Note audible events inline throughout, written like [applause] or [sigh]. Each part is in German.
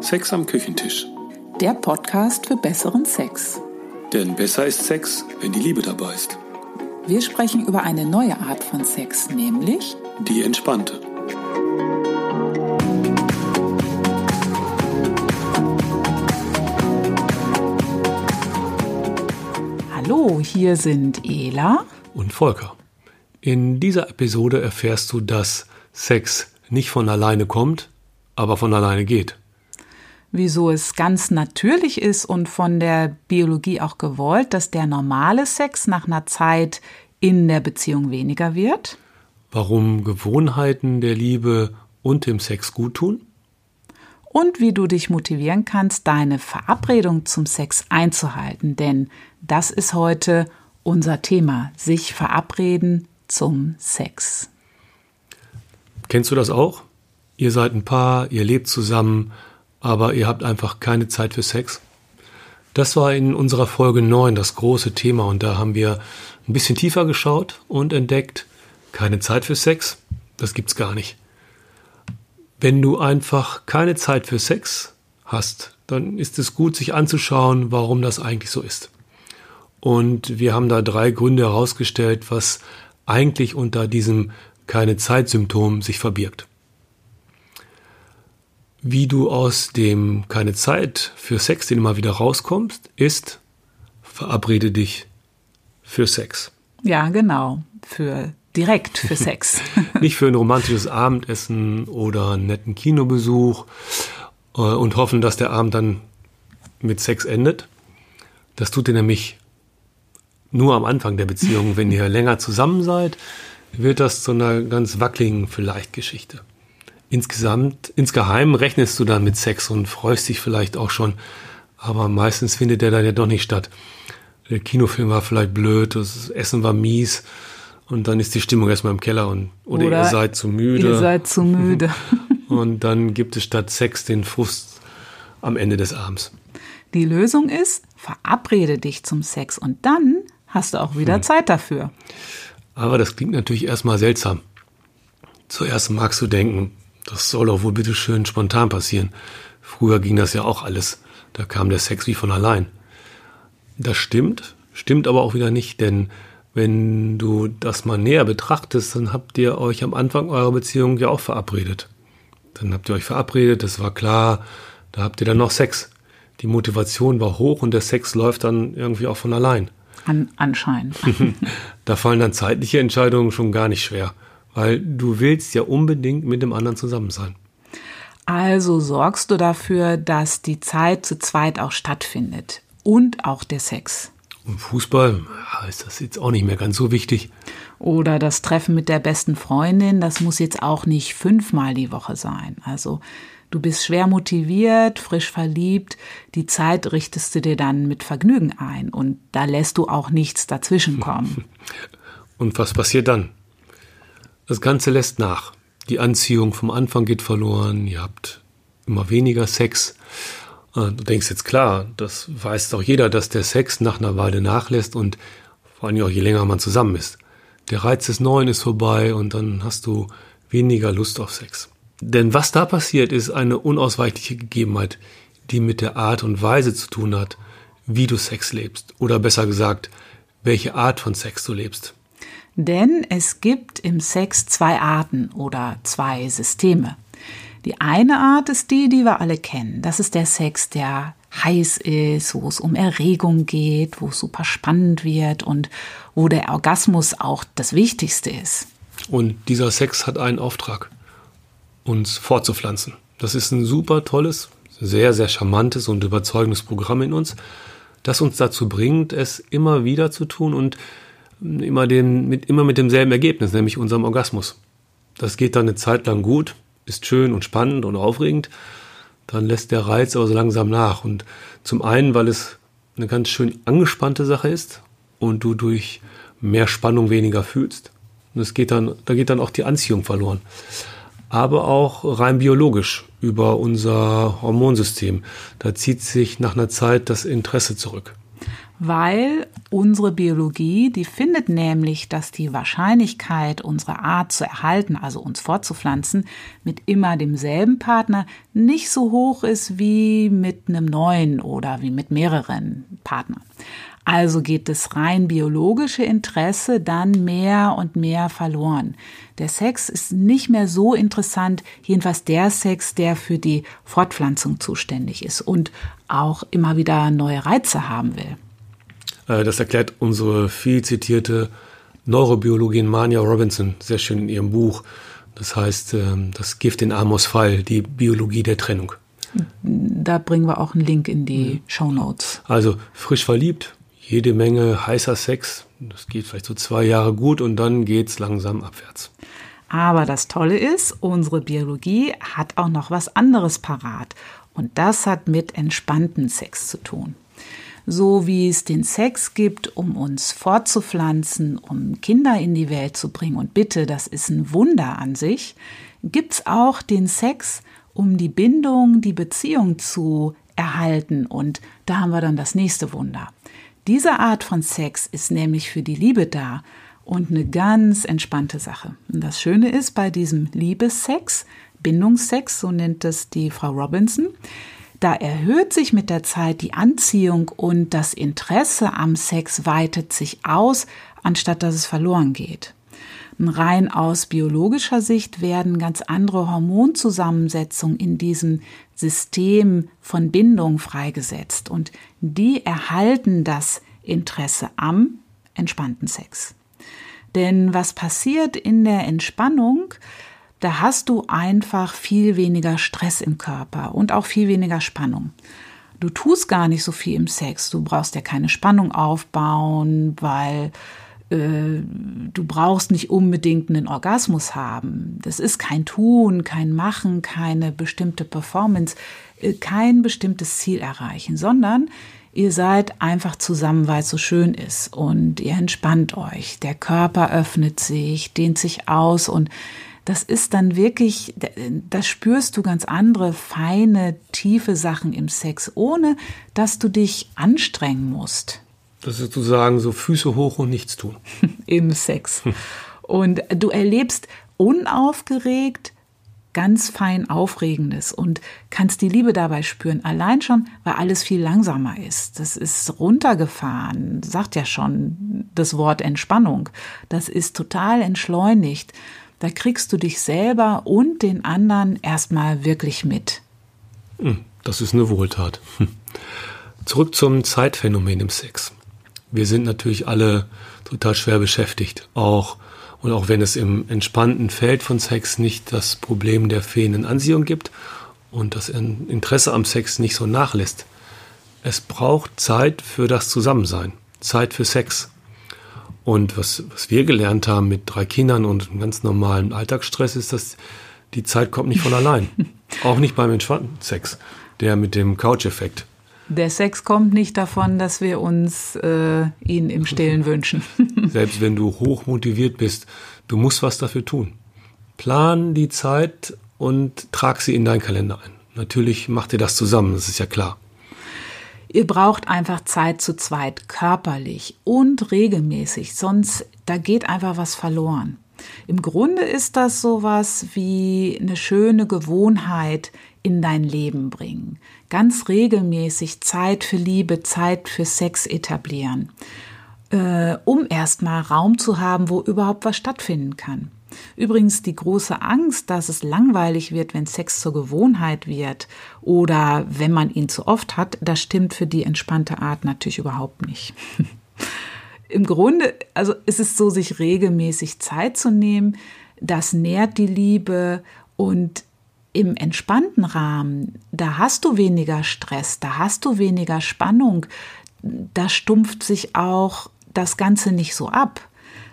Sex am Küchentisch. Der Podcast für besseren Sex. Denn besser ist Sex, wenn die Liebe dabei ist. Wir sprechen über eine neue Art von Sex, nämlich Die entspannte. Hallo, hier sind Ela und Volker. In dieser Episode erfährst du, dass Sex nicht von alleine kommt, aber von alleine geht. Wieso es ganz natürlich ist und von der Biologie auch gewollt, dass der normale Sex nach einer Zeit in der Beziehung weniger wird. Warum Gewohnheiten der Liebe und dem Sex gut tun. Und wie du dich motivieren kannst, deine Verabredung zum Sex einzuhalten. Denn das ist heute unser Thema. Sich verabreden zum Sex. Kennst du das auch? Ihr seid ein Paar, ihr lebt zusammen, aber ihr habt einfach keine Zeit für Sex? Das war in unserer Folge 9 das große Thema und da haben wir ein bisschen tiefer geschaut und entdeckt, keine Zeit für Sex, das gibt's gar nicht. Wenn du einfach keine Zeit für Sex hast, dann ist es gut, sich anzuschauen, warum das eigentlich so ist. Und wir haben da drei Gründe herausgestellt, was eigentlich unter diesem keine Zeitsymptom sich verbirgt. Wie du aus dem keine Zeit für Sex, den mal wieder rauskommst, ist, verabrede dich für Sex. Ja, genau. Für direkt für [laughs] Sex. Nicht für ein romantisches Abendessen oder einen netten Kinobesuch äh, und hoffen, dass der Abend dann mit Sex endet. Das tut ihr nämlich nur am Anfang der Beziehung. Wenn ihr [laughs] länger zusammen seid, wird das zu einer ganz wackeligen vielleicht Geschichte. Insgesamt, insgeheim rechnest du dann mit Sex und freust dich vielleicht auch schon, aber meistens findet der dann ja doch nicht statt. Der Kinofilm war vielleicht blöd, das Essen war mies und dann ist die Stimmung erstmal im Keller und oder, oder ihr seid zu müde. Ihr seid zu müde. [laughs] und dann gibt es statt Sex den Frust am Ende des Abends. Die Lösung ist, verabrede dich zum Sex und dann hast du auch wieder hm. Zeit dafür. Aber das klingt natürlich erstmal seltsam. Zuerst magst du denken, das soll doch wohl bitte schön spontan passieren. Früher ging das ja auch alles. Da kam der Sex wie von allein. Das stimmt, stimmt aber auch wieder nicht, denn wenn du das mal näher betrachtest, dann habt ihr euch am Anfang eurer Beziehung ja auch verabredet. Dann habt ihr euch verabredet, das war klar, da habt ihr dann noch Sex. Die Motivation war hoch und der Sex läuft dann irgendwie auch von allein. An, anscheinend. [laughs] da fallen dann zeitliche Entscheidungen schon gar nicht schwer weil du willst ja unbedingt mit dem anderen zusammen sein. Also sorgst du dafür, dass die Zeit zu zweit auch stattfindet und auch der Sex. Und Fußball ja, ist das jetzt auch nicht mehr ganz so wichtig. Oder das Treffen mit der besten Freundin, das muss jetzt auch nicht fünfmal die Woche sein. Also du bist schwer motiviert, frisch verliebt, die Zeit richtest du dir dann mit Vergnügen ein und da lässt du auch nichts dazwischenkommen. [laughs] Und was passiert dann? Das Ganze lässt nach. Die Anziehung vom Anfang geht verloren, ihr habt immer weniger Sex. Äh, du denkst jetzt klar, das weiß doch jeder, dass der Sex nach einer Weile nachlässt und vor allem auch je länger man zusammen ist. Der Reiz des Neuen ist vorbei und dann hast du weniger Lust auf Sex. Denn was da passiert, ist eine unausweichliche Gegebenheit, die mit der Art und Weise zu tun hat, wie du Sex lebst. Oder besser gesagt, welche Art von Sex du lebst. Denn es gibt im Sex zwei Arten oder zwei Systeme. Die eine Art ist die, die wir alle kennen. Das ist der Sex, der heiß ist, wo es um Erregung geht, wo es super spannend wird und wo der Orgasmus auch das Wichtigste ist. Und dieser Sex hat einen Auftrag, uns fortzupflanzen. Das ist ein super tolles, sehr, sehr charmantes und überzeugendes Programm in uns, das uns dazu bringt, es immer wieder zu tun und immer, den, mit, immer mit demselben Ergebnis, nämlich unserem Orgasmus. Das geht dann eine Zeit lang gut, ist schön und spannend und aufregend. Dann lässt der Reiz aber so langsam nach. Und zum einen, weil es eine ganz schön angespannte Sache ist und du durch mehr Spannung weniger fühlst. Und es geht dann, da geht dann auch die Anziehung verloren. Aber auch rein biologisch über unser Hormonsystem. Da zieht sich nach einer Zeit das Interesse zurück. Weil unsere Biologie, die findet nämlich, dass die Wahrscheinlichkeit, unsere Art zu erhalten, also uns fortzupflanzen, mit immer demselben Partner nicht so hoch ist wie mit einem neuen oder wie mit mehreren Partnern. Also geht das rein biologische Interesse dann mehr und mehr verloren. Der Sex ist nicht mehr so interessant, jedenfalls der Sex, der für die Fortpflanzung zuständig ist und auch immer wieder neue Reize haben will. Äh, das erklärt unsere viel zitierte Neurobiologin Mania Robinson sehr schön in ihrem Buch. Das heißt, ähm, das Gift in Amos Fall, die Biologie der Trennung. Da bringen wir auch einen Link in die mhm. Show Notes. Also frisch verliebt, jede Menge heißer Sex. Das geht vielleicht so zwei Jahre gut und dann geht es langsam abwärts. Aber das Tolle ist, unsere Biologie hat auch noch was anderes parat. Und das hat mit entspannten Sex zu tun. So wie es den Sex gibt, um uns fortzupflanzen, um Kinder in die Welt zu bringen, und bitte, das ist ein Wunder an sich, gibt es auch den Sex, um die Bindung, die Beziehung zu erhalten. Und da haben wir dann das nächste Wunder. Diese Art von Sex ist nämlich für die Liebe da und eine ganz entspannte Sache. Und das Schöne ist bei diesem Liebessex, Bindungssex, so nennt es die Frau Robinson, da erhöht sich mit der Zeit die Anziehung und das Interesse am Sex weitet sich aus, anstatt dass es verloren geht. Rein aus biologischer Sicht werden ganz andere Hormonzusammensetzungen in diesem System von Bindung freigesetzt und die erhalten das Interesse am entspannten Sex. Denn was passiert in der Entspannung, da hast du einfach viel weniger Stress im Körper und auch viel weniger Spannung. Du tust gar nicht so viel im Sex. Du brauchst ja keine Spannung aufbauen, weil äh, du brauchst nicht unbedingt einen Orgasmus haben. Das ist kein Tun, kein Machen, keine bestimmte Performance, äh, kein bestimmtes Ziel erreichen, sondern ihr seid einfach zusammen, weil es so schön ist und ihr entspannt euch. Der Körper öffnet sich, dehnt sich aus und das ist dann wirklich, da spürst du ganz andere, feine, tiefe Sachen im Sex, ohne dass du dich anstrengen musst. Das ist sozusagen so Füße hoch und nichts tun. [laughs] Im Sex. Und du erlebst unaufgeregt ganz fein Aufregendes und kannst die Liebe dabei spüren. Allein schon, weil alles viel langsamer ist. Das ist runtergefahren, sagt ja schon das Wort Entspannung. Das ist total entschleunigt. Da kriegst du dich selber und den anderen erstmal wirklich mit. Hm, das ist eine Wohltat. Hm. Zurück zum Zeitphänomen im Sex wir sind natürlich alle total schwer beschäftigt. Auch und auch wenn es im entspannten Feld von Sex nicht das Problem der fehlenden Anziehung gibt und das Interesse am Sex nicht so nachlässt, es braucht Zeit für das Zusammensein, Zeit für Sex. Und was, was wir gelernt haben mit drei Kindern und einem ganz normalen Alltagsstress ist, dass die Zeit kommt nicht von allein. [laughs] auch nicht beim entspannten Sex, der mit dem Couch-Effekt. Der Sex kommt nicht davon, dass wir uns äh, ihn im Stillen [laughs] wünschen. Selbst wenn du hoch motiviert bist, du musst was dafür tun. Plan die Zeit und trag sie in deinen Kalender ein. Natürlich macht ihr das zusammen, das ist ja klar. Ihr braucht einfach Zeit zu zweit, körperlich und regelmäßig, sonst da geht einfach was verloren. Im Grunde ist das sowas wie eine schöne Gewohnheit in dein Leben bringen. Ganz regelmäßig Zeit für Liebe, Zeit für Sex etablieren, äh, um erstmal Raum zu haben, wo überhaupt was stattfinden kann. Übrigens die große Angst, dass es langweilig wird, wenn Sex zur Gewohnheit wird oder wenn man ihn zu oft hat, das stimmt für die entspannte Art natürlich überhaupt nicht. [laughs] im Grunde, also ist es so, sich regelmäßig Zeit zu nehmen, das nährt die Liebe und im entspannten Rahmen, da hast du weniger Stress, da hast du weniger Spannung, da stumpft sich auch das Ganze nicht so ab,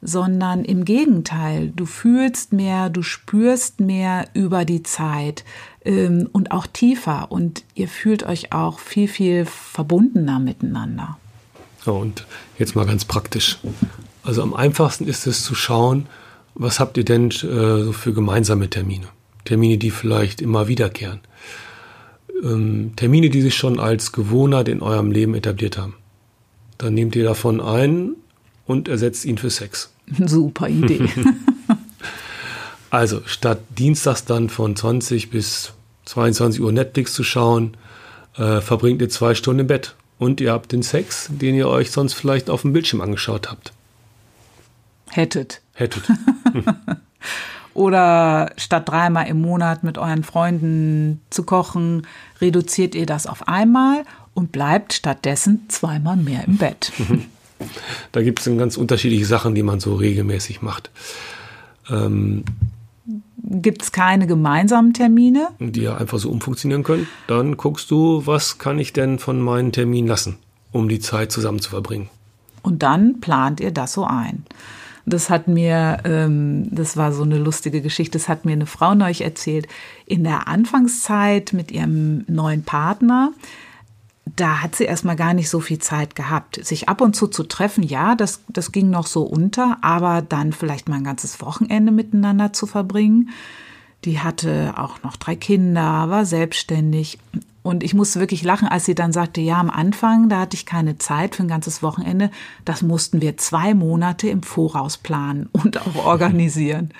sondern im Gegenteil, du fühlst mehr, du spürst mehr über die Zeit ähm, und auch tiefer und ihr fühlt euch auch viel, viel verbundener miteinander. So, und jetzt mal ganz praktisch. Also am einfachsten ist es zu schauen, was habt ihr denn äh, so für gemeinsame Termine? Termine, die vielleicht immer wiederkehren. Ähm, Termine, die sich schon als Gewohnheit in eurem Leben etabliert haben. Dann nehmt ihr davon ein und ersetzt ihn für Sex. [laughs] Super Idee. [laughs] also statt Dienstags dann von 20 bis 22 Uhr Netflix zu schauen, äh, verbringt ihr zwei Stunden im Bett und ihr habt den Sex, den ihr euch sonst vielleicht auf dem Bildschirm angeschaut habt. Hättet. Hättet. [laughs] Oder statt dreimal im Monat mit euren Freunden zu kochen, reduziert ihr das auf einmal und bleibt stattdessen zweimal mehr im Bett. Da gibt es ganz unterschiedliche Sachen, die man so regelmäßig macht. Ähm, gibt es keine gemeinsamen Termine? Die ja einfach so umfunktionieren können. Dann guckst du, was kann ich denn von meinen Terminen lassen, um die Zeit zusammen zu verbringen. Und dann plant ihr das so ein. Das hat mir, ähm, das war so eine lustige Geschichte, das hat mir eine Frau neulich erzählt. In der Anfangszeit mit ihrem neuen Partner, da hat sie erstmal gar nicht so viel Zeit gehabt. Sich ab und zu zu treffen, ja, das, das ging noch so unter, aber dann vielleicht mal ein ganzes Wochenende miteinander zu verbringen. Die hatte auch noch drei Kinder, war selbstständig. Und ich musste wirklich lachen, als sie dann sagte, ja, am Anfang, da hatte ich keine Zeit für ein ganzes Wochenende. Das mussten wir zwei Monate im Voraus planen [laughs] und auch organisieren.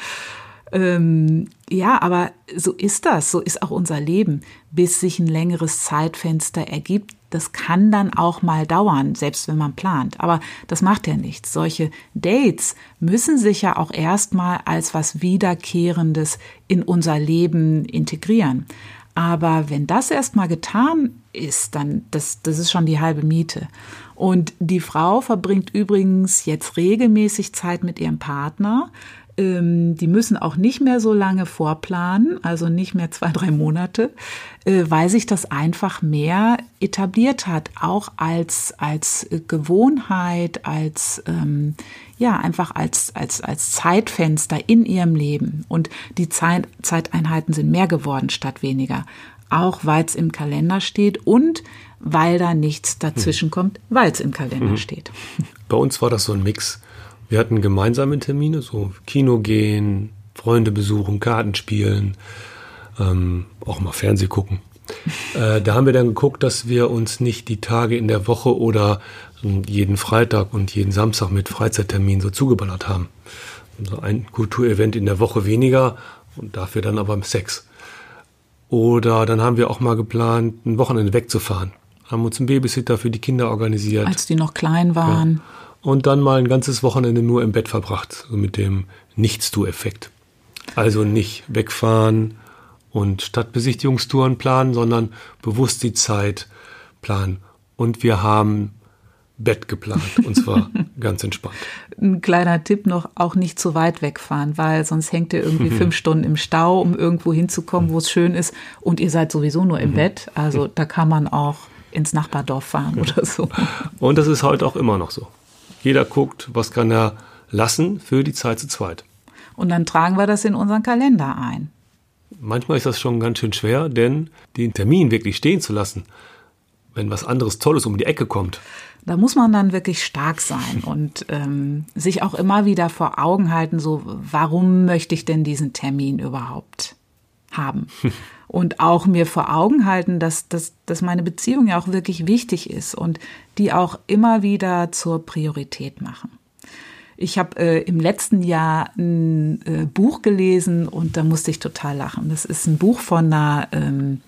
Ähm, ja, aber so ist das, so ist auch unser Leben, bis sich ein längeres Zeitfenster ergibt. Das kann dann auch mal dauern, selbst wenn man plant. Aber das macht ja nichts. Solche Dates müssen sich ja auch erstmal als was Wiederkehrendes in unser Leben integrieren. Aber wenn das erstmal getan ist, dann das, das ist schon die halbe Miete. Und die Frau verbringt übrigens jetzt regelmäßig Zeit mit ihrem Partner die müssen auch nicht mehr so lange vorplanen, also nicht mehr zwei, drei Monate, äh, weil sich das einfach mehr etabliert hat, auch als, als Gewohnheit, als, ähm, ja, einfach als, als, als Zeitfenster in ihrem Leben. Und die Zeit, Zeiteinheiten sind mehr geworden statt weniger. Auch weil es im Kalender steht und weil da nichts dazwischen kommt, weil es im Kalender mhm. steht. Bei uns war das so ein Mix. Wir hatten gemeinsame Termine, so Kino gehen, Freunde besuchen, Karten spielen, ähm, auch mal Fernseh gucken. Äh, da haben wir dann geguckt, dass wir uns nicht die Tage in der Woche oder jeden Freitag und jeden Samstag mit Freizeitterminen so zugeballert haben. Also ein Kulturevent in der Woche weniger und dafür dann aber Sex. Oder dann haben wir auch mal geplant, ein Wochenende wegzufahren. Haben uns einen Babysitter für die Kinder organisiert. Als die noch klein waren. Ja und dann mal ein ganzes Wochenende nur im Bett verbracht, so mit dem Nichts-Tu-Effekt. Also nicht wegfahren und Stadtbesichtigungstouren planen, sondern bewusst die Zeit planen. Und wir haben Bett geplant und zwar [laughs] ganz entspannt. Ein kleiner Tipp noch, auch nicht zu weit wegfahren, weil sonst hängt ihr irgendwie [laughs] fünf Stunden im Stau, um irgendwo hinzukommen, wo es schön ist und ihr seid sowieso nur im mhm. Bett. Also [laughs] da kann man auch ins Nachbardorf fahren oder so. Und das ist heute auch immer noch so. Jeder guckt, was kann er lassen für die Zeit zu zweit. Und dann tragen wir das in unseren Kalender ein. Manchmal ist das schon ganz schön schwer, denn den Termin wirklich stehen zu lassen, wenn was anderes Tolles um die Ecke kommt. Da muss man dann wirklich stark sein [laughs] und ähm, sich auch immer wieder vor Augen halten, so warum möchte ich denn diesen Termin überhaupt haben? und auch mir vor Augen halten, dass, dass, dass meine Beziehung ja auch wirklich wichtig ist und die auch immer wieder zur Priorität machen. Ich habe äh, im letzten Jahr ein äh, Buch gelesen und da musste ich total lachen. Das ist ein Buch von einer ähm,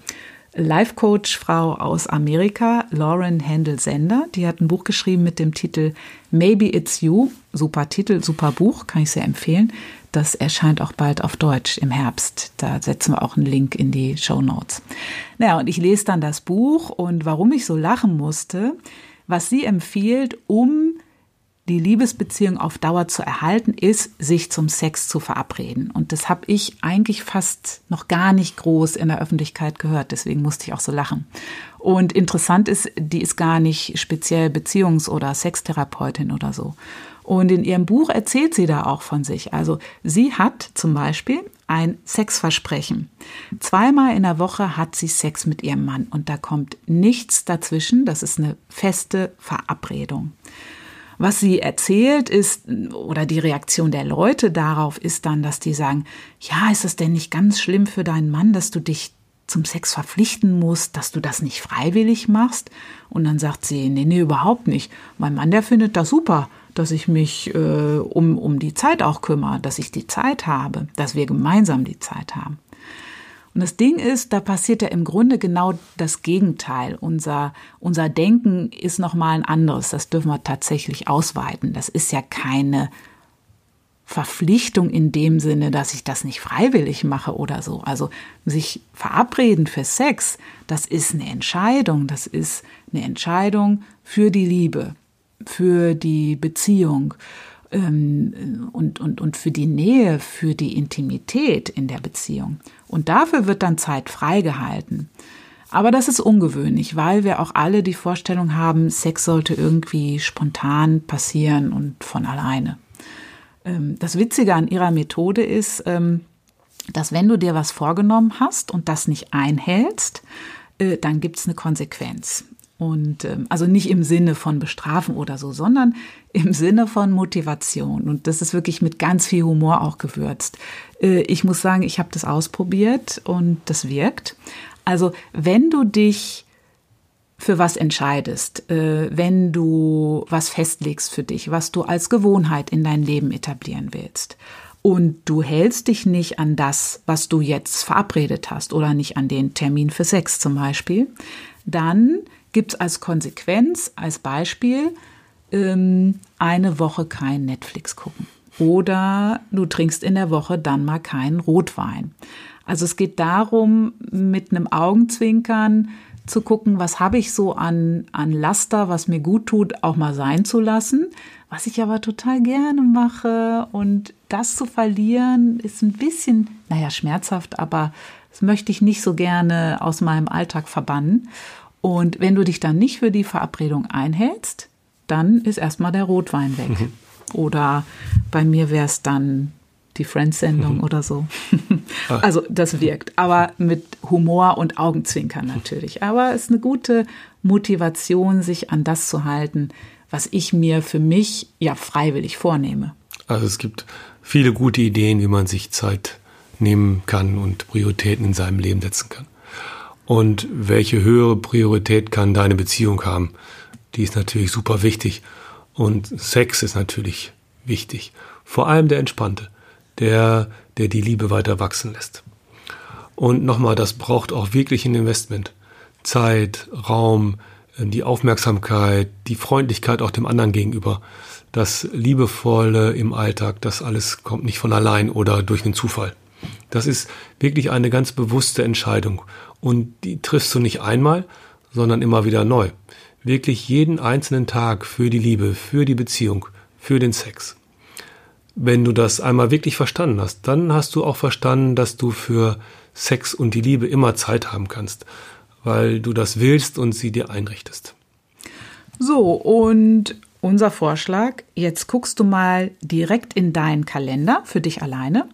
Life Coach Frau aus Amerika, Lauren Handel Sender. Die hat ein Buch geschrieben mit dem Titel Maybe It's You. Super Titel, super Buch, kann ich sehr empfehlen. Das erscheint auch bald auf Deutsch im Herbst. Da setzen wir auch einen Link in die Show Notes. Naja, und ich lese dann das Buch und warum ich so lachen musste, was sie empfiehlt, um die Liebesbeziehung auf Dauer zu erhalten, ist, sich zum Sex zu verabreden. Und das habe ich eigentlich fast noch gar nicht groß in der Öffentlichkeit gehört. Deswegen musste ich auch so lachen. Und interessant ist, die ist gar nicht speziell Beziehungs- oder Sextherapeutin oder so. Und in ihrem Buch erzählt sie da auch von sich. Also sie hat zum Beispiel ein Sexversprechen. Zweimal in der Woche hat sie Sex mit ihrem Mann und da kommt nichts dazwischen. Das ist eine feste Verabredung. Was sie erzählt ist, oder die Reaktion der Leute darauf ist dann, dass die sagen, ja, ist es denn nicht ganz schlimm für deinen Mann, dass du dich zum Sex verpflichten musst, dass du das nicht freiwillig machst. Und dann sagt sie, nee, nee, überhaupt nicht. Mein Mann, der findet das super, dass ich mich äh, um, um die Zeit auch kümmere, dass ich die Zeit habe, dass wir gemeinsam die Zeit haben. Und das Ding ist, da passiert ja im Grunde genau das Gegenteil. Unser, unser Denken ist nochmal ein anderes. Das dürfen wir tatsächlich ausweiten. Das ist ja keine Verpflichtung in dem Sinne, dass ich das nicht freiwillig mache oder so. Also sich verabreden für Sex, das ist eine Entscheidung. Das ist eine Entscheidung für die Liebe, für die Beziehung ähm, und, und, und für die Nähe, für die Intimität in der Beziehung. Und dafür wird dann Zeit freigehalten. Aber das ist ungewöhnlich, weil wir auch alle die Vorstellung haben, Sex sollte irgendwie spontan passieren und von alleine. Ähm, das Witzige an ihrer Methode ist, ähm, dass wenn du dir was vorgenommen hast und das nicht einhältst, äh, dann gibt es eine Konsequenz. Und ähm, also nicht im Sinne von Bestrafen oder so, sondern im Sinne von Motivation. Und das ist wirklich mit ganz viel Humor auch gewürzt. Äh, ich muss sagen, ich habe das ausprobiert und das wirkt. Also wenn du dich für was entscheidest, äh, wenn du was festlegst für dich, was du als Gewohnheit in dein Leben etablieren willst. Und du hältst dich nicht an das, was du jetzt verabredet hast oder nicht an den Termin für Sex zum Beispiel, dann gibt es als Konsequenz, als Beispiel, ähm, eine Woche kein Netflix gucken. Oder du trinkst in der Woche dann mal keinen Rotwein. Also es geht darum, mit einem Augenzwinkern zu gucken, was habe ich so an, an Laster, was mir gut tut, auch mal sein zu lassen, was ich aber total gerne mache. Und das zu verlieren ist ein bisschen, naja, schmerzhaft, aber das möchte ich nicht so gerne aus meinem Alltag verbannen. Und wenn du dich dann nicht für die Verabredung einhältst, dann ist erstmal der Rotwein weg. Mhm. Oder bei mir wäre es dann die Friends-Sendung mhm. oder so. Ah. [laughs] also das wirkt, aber mit Humor und Augenzwinkern natürlich. Aber es ist eine gute Motivation, sich an das zu halten, was ich mir für mich ja freiwillig vornehme. Also es gibt viele gute Ideen, wie man sich Zeit nehmen kann und Prioritäten in seinem Leben setzen kann. Und welche höhere Priorität kann deine Beziehung haben? Die ist natürlich super wichtig. Und Sex ist natürlich wichtig. Vor allem der entspannte der, der die Liebe weiter wachsen lässt. Und nochmal, das braucht auch wirklich ein Investment. Zeit, Raum, die Aufmerksamkeit, die Freundlichkeit auch dem anderen gegenüber. Das Liebevolle im Alltag, das alles kommt nicht von allein oder durch einen Zufall. Das ist wirklich eine ganz bewusste Entscheidung. Und die triffst du nicht einmal, sondern immer wieder neu. Wirklich jeden einzelnen Tag für die Liebe, für die Beziehung, für den Sex wenn du das einmal wirklich verstanden hast, dann hast du auch verstanden, dass du für Sex und die Liebe immer Zeit haben kannst, weil du das willst und sie dir einrichtest. So, und unser Vorschlag, jetzt guckst du mal direkt in deinen Kalender für dich alleine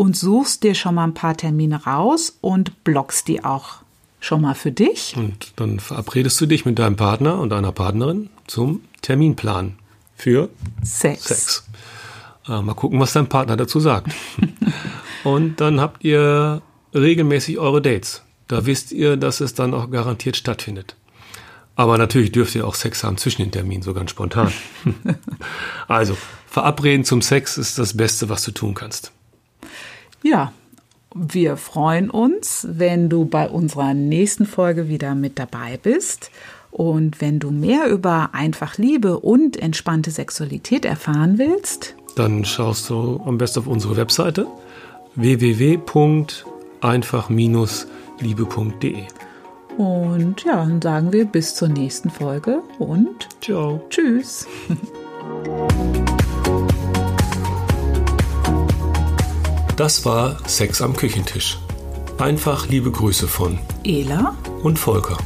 und suchst dir schon mal ein paar Termine raus und blockst die auch schon mal für dich. Und dann verabredest du dich mit deinem Partner und deiner Partnerin zum Terminplan für Sex. Sex. Äh, mal gucken, was dein Partner dazu sagt. [laughs] Und dann habt ihr regelmäßig eure Dates. Da wisst ihr, dass es dann auch garantiert stattfindet. Aber natürlich dürft ihr auch Sex haben zwischen den Terminen, so ganz spontan. [laughs] also, verabreden zum Sex ist das Beste, was du tun kannst. Ja, wir freuen uns, wenn du bei unserer nächsten Folge wieder mit dabei bist. Und wenn du mehr über einfach Liebe und entspannte Sexualität erfahren willst, dann schaust du am besten auf unsere Webseite www.einfach-liebe.de. Und ja, dann sagen wir bis zur nächsten Folge und ciao. Tschüss. [laughs] Das war Sex am Küchentisch. Einfach liebe Grüße von Ela und Volker.